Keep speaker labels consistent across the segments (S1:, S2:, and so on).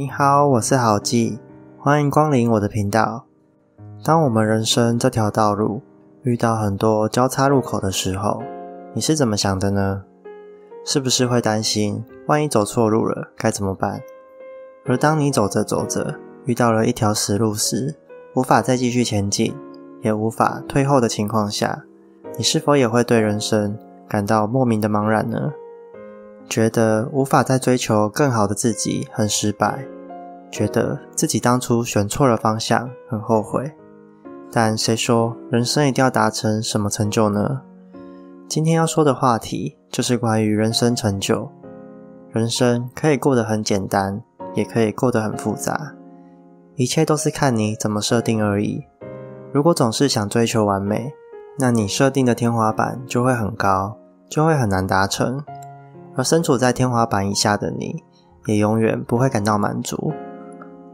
S1: 你好，我是郝记，欢迎光临我的频道。当我们人生这条道路遇到很多交叉路口的时候，你是怎么想的呢？是不是会担心，万一走错路了该怎么办？而当你走着走着遇到了一条死路时，无法再继续前进，也无法退后的情况下，你是否也会对人生感到莫名的茫然呢？觉得无法再追求更好的自己，很失败；觉得自己当初选错了方向，很后悔。但谁说人生一定要达成什么成就呢？今天要说的话题就是关于人生成就。人生可以过得很简单，也可以过得很复杂，一切都是看你怎么设定而已。如果总是想追求完美，那你设定的天花板就会很高，就会很难达成。而身处在天花板以下的你，也永远不会感到满足。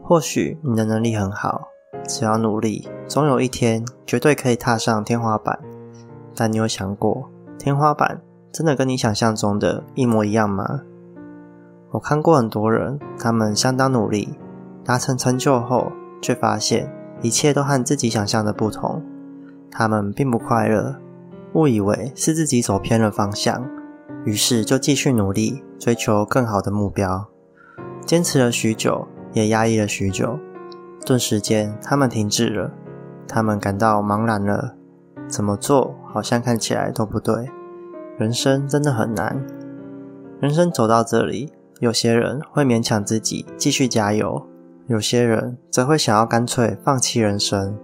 S1: 或许你的能力很好，只要努力，总有一天绝对可以踏上天花板。但你有想过，天花板真的跟你想象中的一模一样吗？我看过很多人，他们相当努力，达成成就后，却发现一切都和自己想象的不同。他们并不快乐，误以为是自己走偏了方向。于是就继续努力，追求更好的目标，坚持了许久，也压抑了许久。顿时间，他们停滞了，他们感到茫然了。怎么做好像看起来都不对。人生真的很难。人生走到这里，有些人会勉强自己继续加油，有些人则会想要干脆放弃人生。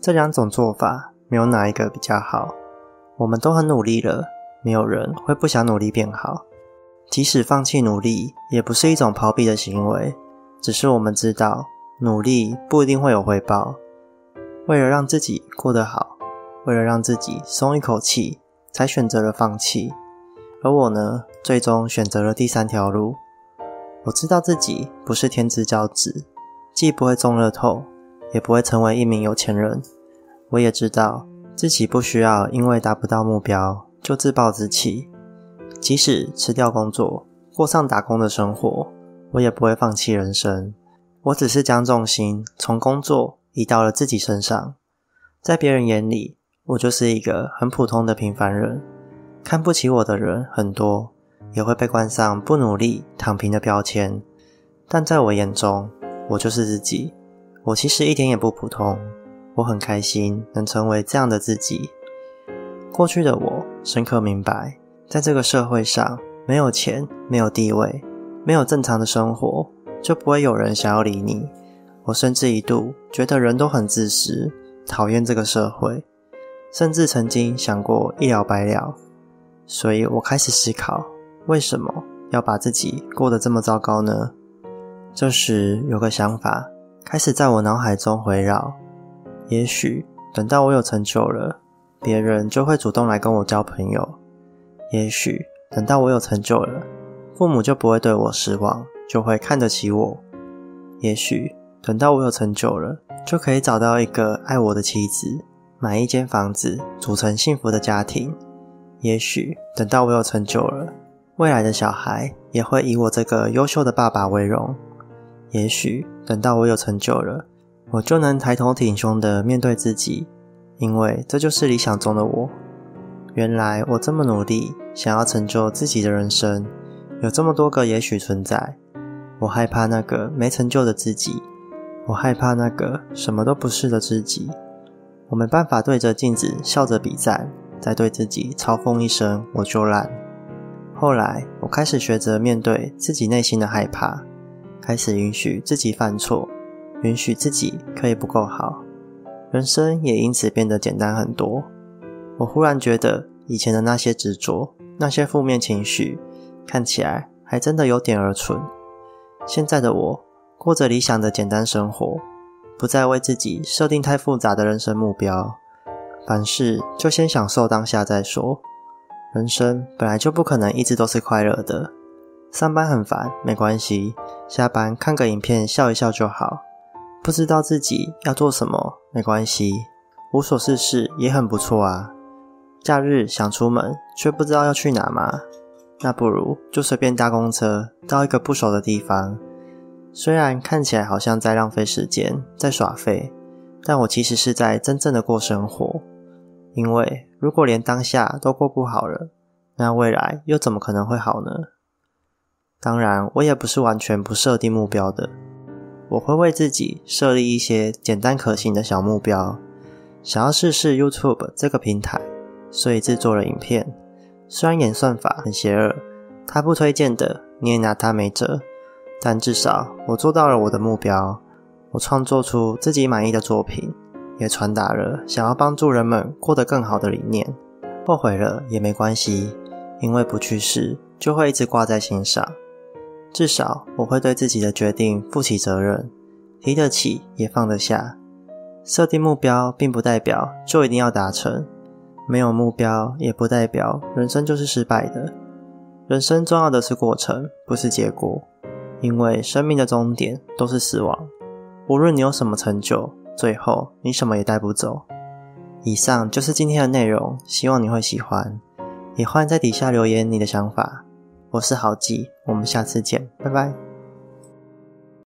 S1: 这两种做法，没有哪一个比较好。我们都很努力了。没有人会不想努力变好，即使放弃努力，也不是一种逃避的行为。只是我们知道，努力不一定会有回报。为了让自己过得好，为了让自己松一口气，才选择了放弃。而我呢，最终选择了第三条路。我知道自己不是天之骄子，既不会中乐透，也不会成为一名有钱人。我也知道自己不需要因为达不到目标。就自暴自弃，即使辞掉工作，过上打工的生活，我也不会放弃人生。我只是将重心从工作移到了自己身上。在别人眼里，我就是一个很普通的平凡人，看不起我的人很多，也会被冠上不努力、躺平的标签。但在我眼中，我就是自己。我其实一点也不普通，我很开心能成为这样的自己。过去的我深刻明白，在这个社会上，没有钱、没有地位、没有正常的生活，就不会有人想要理你。我甚至一度觉得人都很自私，讨厌这个社会，甚至曾经想过一了百了。所以我开始思考，为什么要把自己过得这么糟糕呢？这时有个想法开始在我脑海中回绕：也许等到我有成就了。别人就会主动来跟我交朋友。也许等到我有成就了，父母就不会对我失望，就会看得起我。也许等到我有成就了，就可以找到一个爱我的妻子，买一间房子，组成幸福的家庭。也许等到我有成就了，未来的小孩也会以我这个优秀的爸爸为荣。也许等到我有成就了，我就能抬头挺胸的面对自己。因为这就是理想中的我。原来我这么努力，想要成就自己的人生，有这么多个也许存在。我害怕那个没成就的自己，我害怕那个什么都不是的自己。我没办法对着镜子笑着比赞，再对自己嘲讽一声“我就烂”。后来我开始学着面对自己内心的害怕，开始允许自己犯错，允许自己可以不够好。人生也因此变得简单很多。我忽然觉得，以前的那些执着、那些负面情绪，看起来还真的有点儿蠢。现在的我，过着理想的简单生活，不再为自己设定太复杂的人生目标。凡事就先享受当下再说。人生本来就不可能一直都是快乐的。上班很烦，没关系，下班看个影片笑一笑就好。不知道自己要做什么，没关系，无所事事也很不错啊。假日想出门却不知道要去哪吗？那不如就随便搭公车到一个不熟的地方，虽然看起来好像在浪费时间，在耍废，但我其实是在真正的过生活。因为如果连当下都过不好了，那未来又怎么可能会好呢？当然，我也不是完全不设定目标的，我会为自己设立一些简单可行的小目标。想要试试 YouTube 这个平台，所以制作了影片。虽然演算法很邪恶，他不推荐的你也拿它没辙。但至少我做到了我的目标，我创作出自己满意的作品，也传达了想要帮助人们过得更好的理念。后悔了也没关系，因为不去试就会一直挂在心上。至少我会对自己的决定负起责任，提得起也放得下。设定目标并不代表就一定要达成，没有目标也不代表人生就是失败的。人生重要的是过程，不是结果。因为生命的终点都是死亡，无论你有什么成就，最后你什么也带不走。以上就是今天的内容，希望你会喜欢，也欢迎在底下留言你的想法。我是豪吉，我们下次见，拜拜。